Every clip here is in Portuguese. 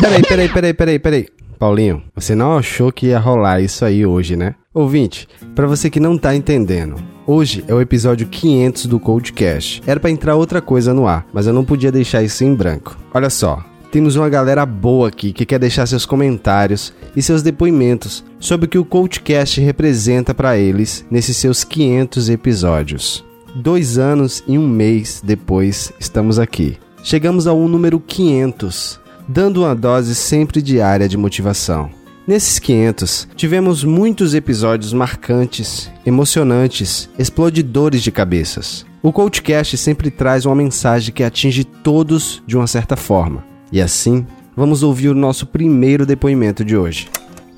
Peraí, peraí, peraí, peraí, peraí. Paulinho, você não achou que ia rolar isso aí hoje, né? Ouvinte, para você que não tá entendendo, hoje é o episódio 500 do Codecast. Era para entrar outra coisa no ar, mas eu não podia deixar isso em branco. Olha só, temos uma galera boa aqui que quer deixar seus comentários e seus depoimentos sobre o que o Codecast representa para eles nesses seus 500 episódios. Dois anos e um mês depois, estamos aqui. Chegamos ao número 500 dando uma dose sempre diária de motivação. Nesses 500, tivemos muitos episódios marcantes, emocionantes, explodidores de cabeças. O Coachcast sempre traz uma mensagem que atinge todos de uma certa forma. E assim, vamos ouvir o nosso primeiro depoimento de hoje.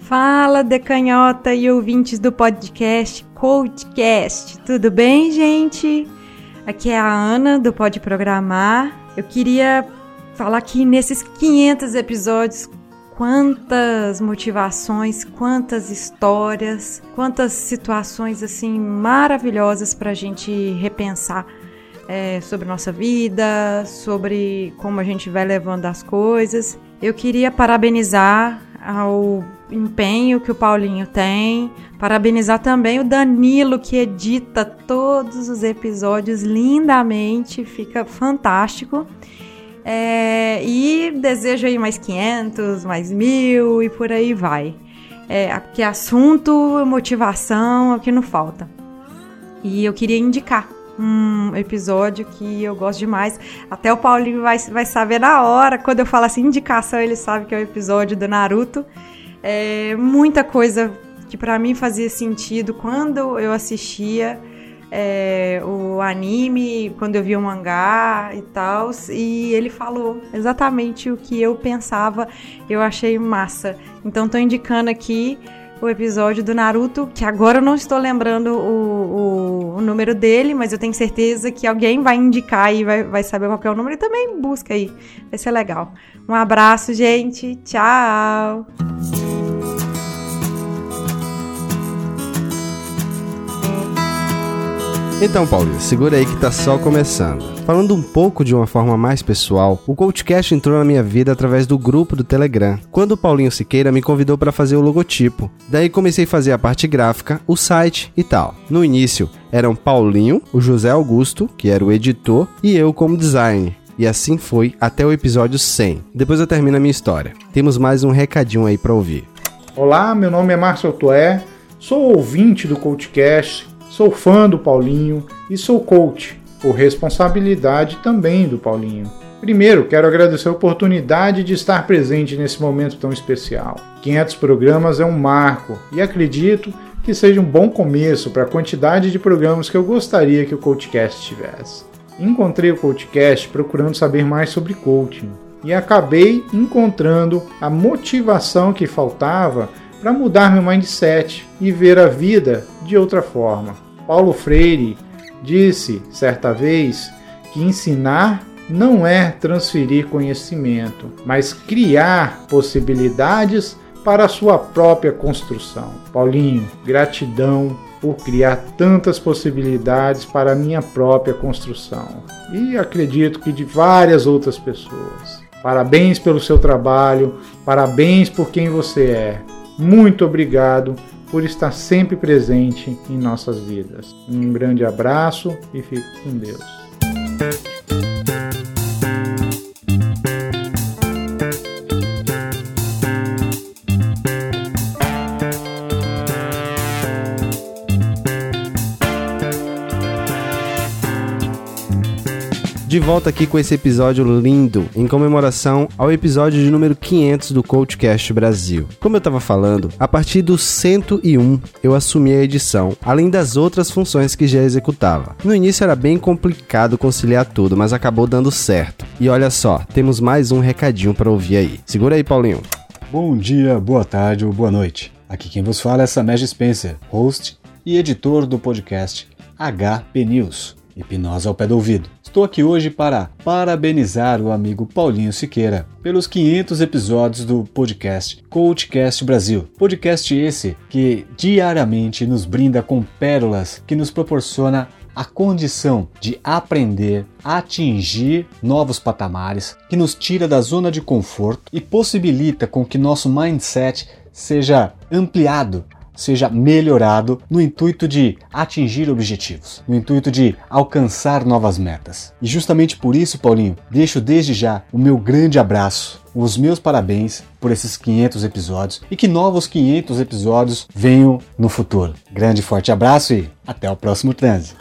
Fala, decanhota e ouvintes do podcast Coachcast. Tudo bem, gente? Aqui é a Ana do Pode Programar. Eu queria falar que nesses 500 episódios quantas motivações, quantas histórias, quantas situações assim maravilhosas para a gente repensar é, sobre nossa vida, sobre como a gente vai levando as coisas. Eu queria parabenizar ao empenho que o Paulinho tem, parabenizar também o Danilo que edita todos os episódios lindamente, fica fantástico. É, e desejo aí mais 500, mais mil e por aí vai. É, porque assunto, motivação é o que não falta. E eu queria indicar um episódio que eu gosto demais. Até o Paulinho vai, vai saber na hora. Quando eu falo assim, indicação, ele sabe que é o episódio do Naruto. É, muita coisa que para mim fazia sentido quando eu assistia é, o anime, quando eu vi o mangá e tal, e ele falou exatamente o que eu pensava, eu achei massa. Então tô indicando aqui o episódio do Naruto, que agora eu não estou lembrando o, o, o, número dele, mas eu tenho certeza que alguém vai indicar e vai, vai saber qual é o número e também busca aí. Vai ser legal. Um abraço, gente. Tchau! Então, Paulinho, segura aí que tá só começando. Falando um pouco de uma forma mais pessoal, o Coachcast entrou na minha vida através do grupo do Telegram, quando o Paulinho Siqueira me convidou para fazer o logotipo. Daí comecei a fazer a parte gráfica, o site e tal. No início, eram Paulinho, o José Augusto, que era o editor, e eu como design. E assim foi até o episódio 100. Depois eu termino a minha história. Temos mais um recadinho aí para ouvir. Olá, meu nome é Márcio Altoé, sou ouvinte do Coachcast Sou fã do Paulinho e sou coach, por responsabilidade também do Paulinho. Primeiro, quero agradecer a oportunidade de estar presente nesse momento tão especial. 500 programas é um marco e acredito que seja um bom começo para a quantidade de programas que eu gostaria que o Coachcast tivesse. Encontrei o Coachcast procurando saber mais sobre coaching e acabei encontrando a motivação que faltava para mudar meu mindset e ver a vida de outra forma. Paulo Freire disse certa vez que ensinar não é transferir conhecimento, mas criar possibilidades para a sua própria construção. Paulinho, gratidão por criar tantas possibilidades para a minha própria construção. E acredito que de várias outras pessoas. Parabéns pelo seu trabalho, parabéns por quem você é. Muito obrigado por estar sempre presente em nossas vidas. Um grande abraço e fique com Deus. De volta aqui com esse episódio lindo, em comemoração ao episódio de número 500 do Coachcast Brasil. Como eu estava falando, a partir do 101 eu assumi a edição, além das outras funções que já executava. No início era bem complicado conciliar tudo, mas acabou dando certo. E olha só, temos mais um recadinho para ouvir aí. Segura aí, Paulinho. Bom dia, boa tarde ou boa noite. Aqui quem vos fala é Samej Spencer, host e editor do podcast HP News. Hipnose ao pé do ouvido. Estou aqui hoje para parabenizar o amigo Paulinho Siqueira pelos 500 episódios do podcast Coachcast Brasil. Podcast esse que diariamente nos brinda com pérolas que nos proporciona a condição de aprender, atingir novos patamares, que nos tira da zona de conforto e possibilita com que nosso mindset seja ampliado, seja melhorado no intuito de atingir objetivos, no intuito de alcançar novas metas. E justamente por isso, Paulinho, deixo desde já o meu grande abraço, os meus parabéns por esses 500 episódios e que novos 500 episódios venham no futuro. Grande forte abraço e até o próximo transe.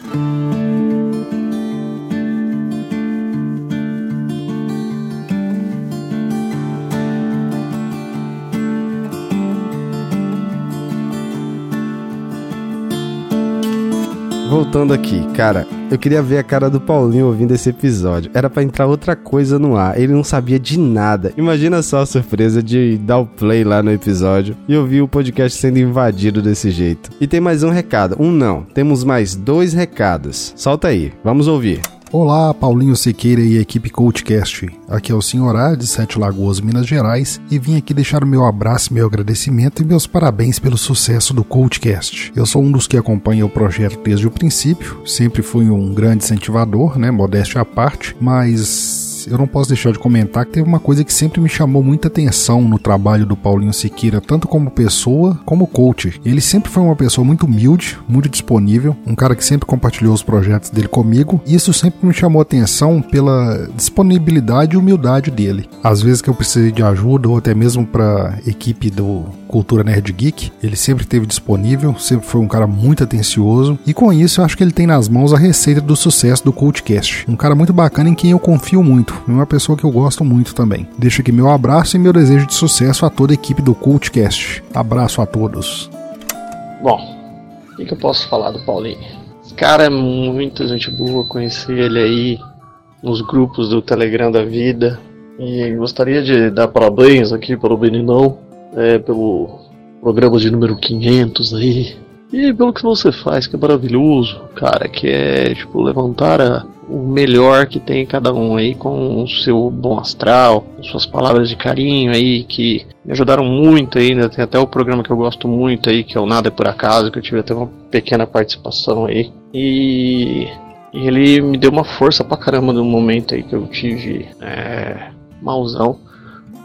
Voltando aqui, cara, eu queria ver a cara do Paulinho ouvindo esse episódio. Era para entrar outra coisa no ar. Ele não sabia de nada. Imagina só a surpresa de dar o play lá no episódio e ouvir o podcast sendo invadido desse jeito. E tem mais um recado. Um não. Temos mais dois recados. Solta aí. Vamos ouvir. Olá, Paulinho Siqueira e equipe Coachcast. Aqui é o Senhorá de Sete Lagoas, Minas Gerais, e vim aqui deixar o meu abraço, meu agradecimento e meus parabéns pelo sucesso do Coachcast. Eu sou um dos que acompanha o projeto desde o princípio, sempre fui um grande incentivador, né, modéstia à parte, mas eu não posso deixar de comentar que teve uma coisa que sempre me chamou muita atenção no trabalho do Paulinho Siqueira, tanto como pessoa como coach. Ele sempre foi uma pessoa muito humilde, muito disponível, um cara que sempre compartilhou os projetos dele comigo, e isso sempre me chamou atenção pela disponibilidade e humildade dele. Às vezes que eu precisei de ajuda ou até mesmo para equipe do Cultura Nerd Geek, ele sempre esteve disponível, sempre foi um cara muito atencioso, e com isso eu acho que ele tem nas mãos a receita do sucesso do Cultcast. Um cara muito bacana em quem eu confio muito e uma pessoa que eu gosto muito também. Deixo aqui meu abraço e meu desejo de sucesso a toda a equipe do Cultcast. Abraço a todos. Bom, o que, eu posso falar do Paulinho? Esse cara é muito gente boa, conheci ele aí nos grupos do Telegram da vida. E gostaria de dar parabéns aqui pelo Beninão, é, pelo programa de número 500 aí. E pelo que você faz, que é maravilhoso, cara, que é tipo levantar a, o melhor que tem cada um aí com o seu bom astral, suas palavras de carinho aí que me ajudaram muito ainda. Tem até o programa que eu gosto muito aí, que é o Nada é por Acaso, que eu tive até uma pequena participação aí. E, ele me deu uma força pra caramba no momento aí que eu tive é, mauzão.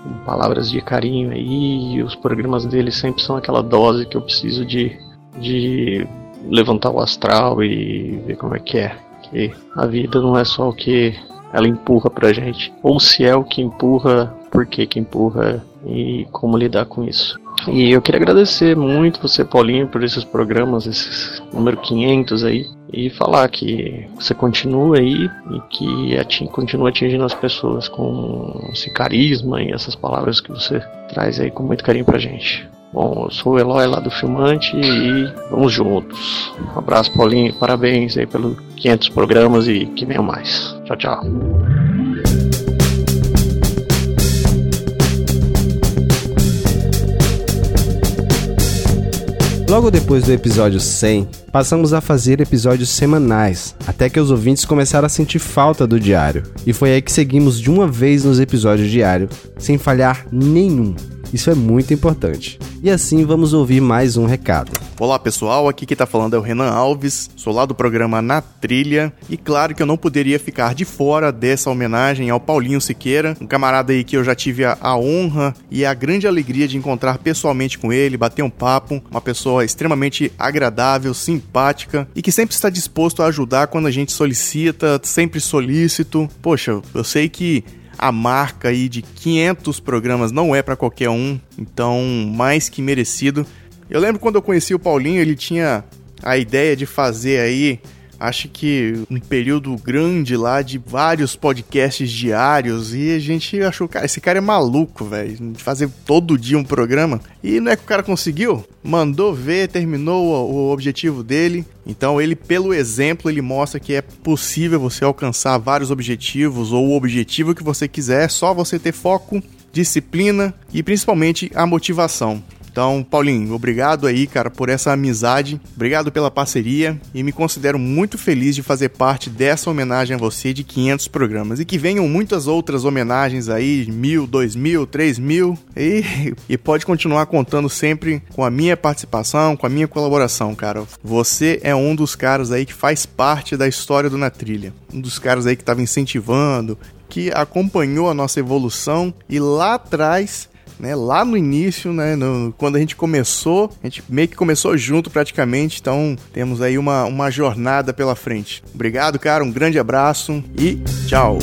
Com palavras de carinho aí, e os programas dele sempre são aquela dose que eu preciso de, de levantar o astral e ver como é que é que a vida não é só o que ela empurra pra gente, ou se é o que empurra, por que que empurra e como lidar com isso. E eu queria agradecer muito você, Paulinho, por esses programas, esses número 500 aí, e falar que você continua aí e que ating, continua atingindo as pessoas com esse carisma e essas palavras que você traz aí com muito carinho pra gente. Bom, eu sou o Eloy lá do Filmante e vamos juntos. Um abraço, Paulinho. Parabéns aí pelos 500 programas e que venham mais. Tchau, tchau. Logo depois do episódio 100, passamos a fazer episódios semanais, até que os ouvintes começaram a sentir falta do diário. E foi aí que seguimos de uma vez nos episódios diários, sem falhar nenhum. Isso é muito importante. E assim vamos ouvir mais um recado. Olá pessoal, aqui quem tá falando é o Renan Alves, sou lá do programa Na Trilha e claro que eu não poderia ficar de fora dessa homenagem ao Paulinho Siqueira, um camarada aí que eu já tive a, a honra e a grande alegria de encontrar pessoalmente com ele, bater um papo, uma pessoa extremamente agradável, simpática e que sempre está disposto a ajudar quando a gente solicita, sempre solícito. Poxa, eu sei que a marca aí de 500 programas não é para qualquer um, então mais que merecido. Eu lembro quando eu conheci o Paulinho, ele tinha a ideia de fazer aí acho que um período grande lá de vários podcasts diários e a gente achou, cara, esse cara é maluco, velho, fazer todo dia um programa. E não é que o cara conseguiu? Mandou ver, terminou o objetivo dele. Então ele, pelo exemplo, ele mostra que é possível você alcançar vários objetivos ou o objetivo que você quiser, é só você ter foco, disciplina e principalmente a motivação. Então, Paulinho, obrigado aí, cara, por essa amizade. Obrigado pela parceria e me considero muito feliz de fazer parte dessa homenagem a você de 500 programas e que venham muitas outras homenagens aí, mil, dois mil, três mil e, e pode continuar contando sempre com a minha participação, com a minha colaboração, cara. Você é um dos caras aí que faz parte da história do Na Trilha, um dos caras aí que estava incentivando, que acompanhou a nossa evolução e lá atrás né, lá no início, né, no, quando a gente começou, a gente meio que começou junto praticamente, então temos aí uma, uma jornada pela frente. Obrigado, cara, um grande abraço e tchau!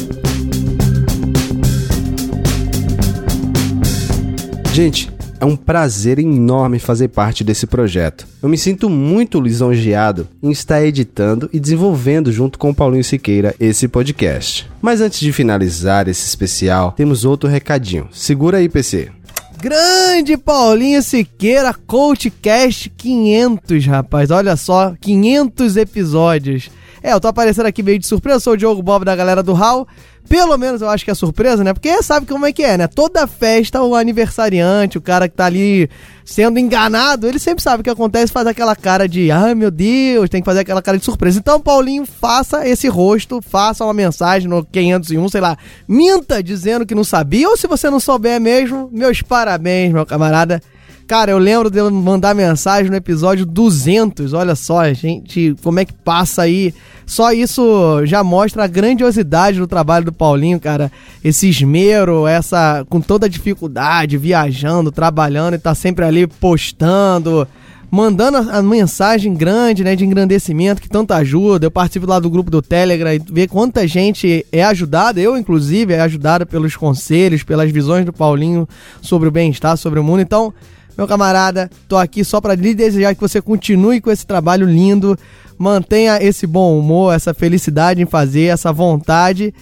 Gente, é um prazer enorme fazer parte desse projeto. Eu me sinto muito lisonjeado em estar editando e desenvolvendo junto com o Paulinho Siqueira esse podcast. Mas antes de finalizar esse especial, temos outro recadinho. Segura aí, PC. Grande Paulinho Siqueira, CoachCast 500, rapaz. Olha só, 500 episódios. É, eu tô aparecendo aqui meio de surpresa, sou o Diogo Bob da galera do HAL. Pelo menos eu acho que é surpresa, né? Porque sabe como é que é, né? Toda festa, o aniversariante, o cara que tá ali sendo enganado, ele sempre sabe o que acontece, faz aquela cara de, ai ah, meu Deus, tem que fazer aquela cara de surpresa. Então, Paulinho, faça esse rosto, faça uma mensagem no 501, sei lá, minta dizendo que não sabia, ou se você não souber mesmo, meus parabéns, meu camarada. Cara, eu lembro de mandar mensagem no episódio 200. Olha só, gente, como é que passa aí. Só isso já mostra a grandiosidade do trabalho do Paulinho, cara. Esse esmero, essa com toda a dificuldade, viajando, trabalhando e tá sempre ali postando, mandando a, mensagem grande, né, de engrandecimento que tanto ajuda. Eu participo lá do grupo do Telegram e ver quanta gente é ajudada, eu inclusive é ajudada pelos conselhos, pelas visões do Paulinho sobre o bem-estar, sobre o mundo. Então, meu camarada, tô aqui só para lhe desejar que você continue com esse trabalho lindo, mantenha esse bom humor, essa felicidade em fazer, essa vontade.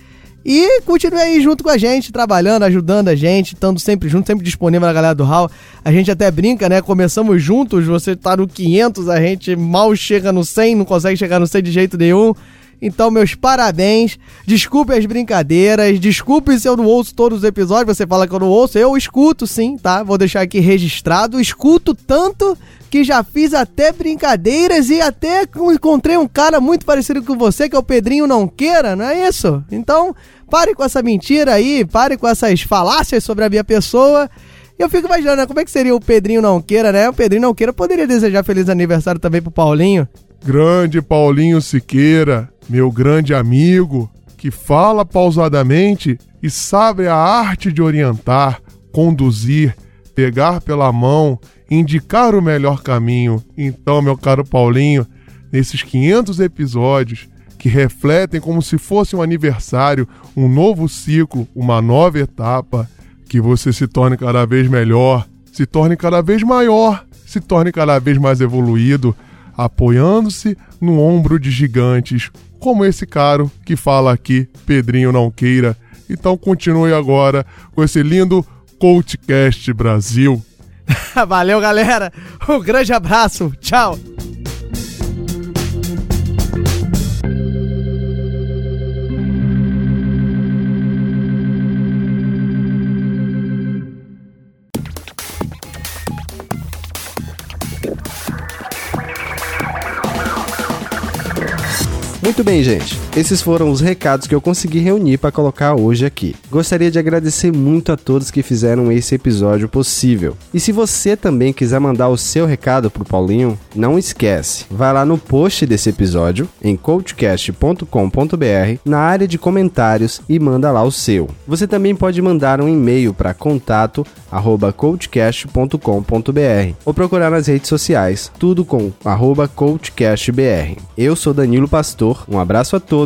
E continue aí junto com a gente, trabalhando, ajudando a gente, estando sempre junto, sempre disponível na galera do Hall. A gente até brinca, né? Começamos juntos, você tá no 500, a gente mal chega no 100, não consegue chegar no 100 de jeito nenhum. Então, meus parabéns. Desculpe as brincadeiras. Desculpe se eu não ouço todos os episódios. Você fala que eu não ouço. Eu escuto sim, tá? Vou deixar aqui registrado. Escuto tanto que já fiz até brincadeiras e até encontrei um cara muito parecido com você, que é o Pedrinho Não Queira, não é isso? Então, pare com essa mentira aí, pare com essas falácias sobre a minha pessoa. Eu fico imaginando, né, como é que seria o Pedrinho Não Queira, né? O Pedrinho Não Queira poderia desejar feliz aniversário também pro Paulinho. Grande Paulinho Siqueira, meu grande amigo, que fala pausadamente e sabe a arte de orientar, conduzir, pegar pela mão, indicar o melhor caminho. Então, meu caro Paulinho, nesses 500 episódios que refletem como se fosse um aniversário, um novo ciclo, uma nova etapa, que você se torne cada vez melhor, se torne cada vez maior, se torne cada vez mais evoluído, apoiando-se no ombro de gigantes, como esse caro que fala aqui, Pedrinho Não Queira. Então continue agora com esse lindo Coachcast Brasil. Valeu, galera. Um grande abraço. Tchau. Muito bem, gente. Esses foram os recados que eu consegui reunir para colocar hoje aqui. Gostaria de agradecer muito a todos que fizeram esse episódio possível. E se você também quiser mandar o seu recado pro Paulinho, não esquece. Vai lá no post desse episódio em coachcast.com.br, na área de comentários e manda lá o seu. Você também pode mandar um e-mail para contato@coachcast.com.br ou procurar nas redes sociais, tudo com @coachcastbr. Eu sou Danilo Pastor. Um abraço a todos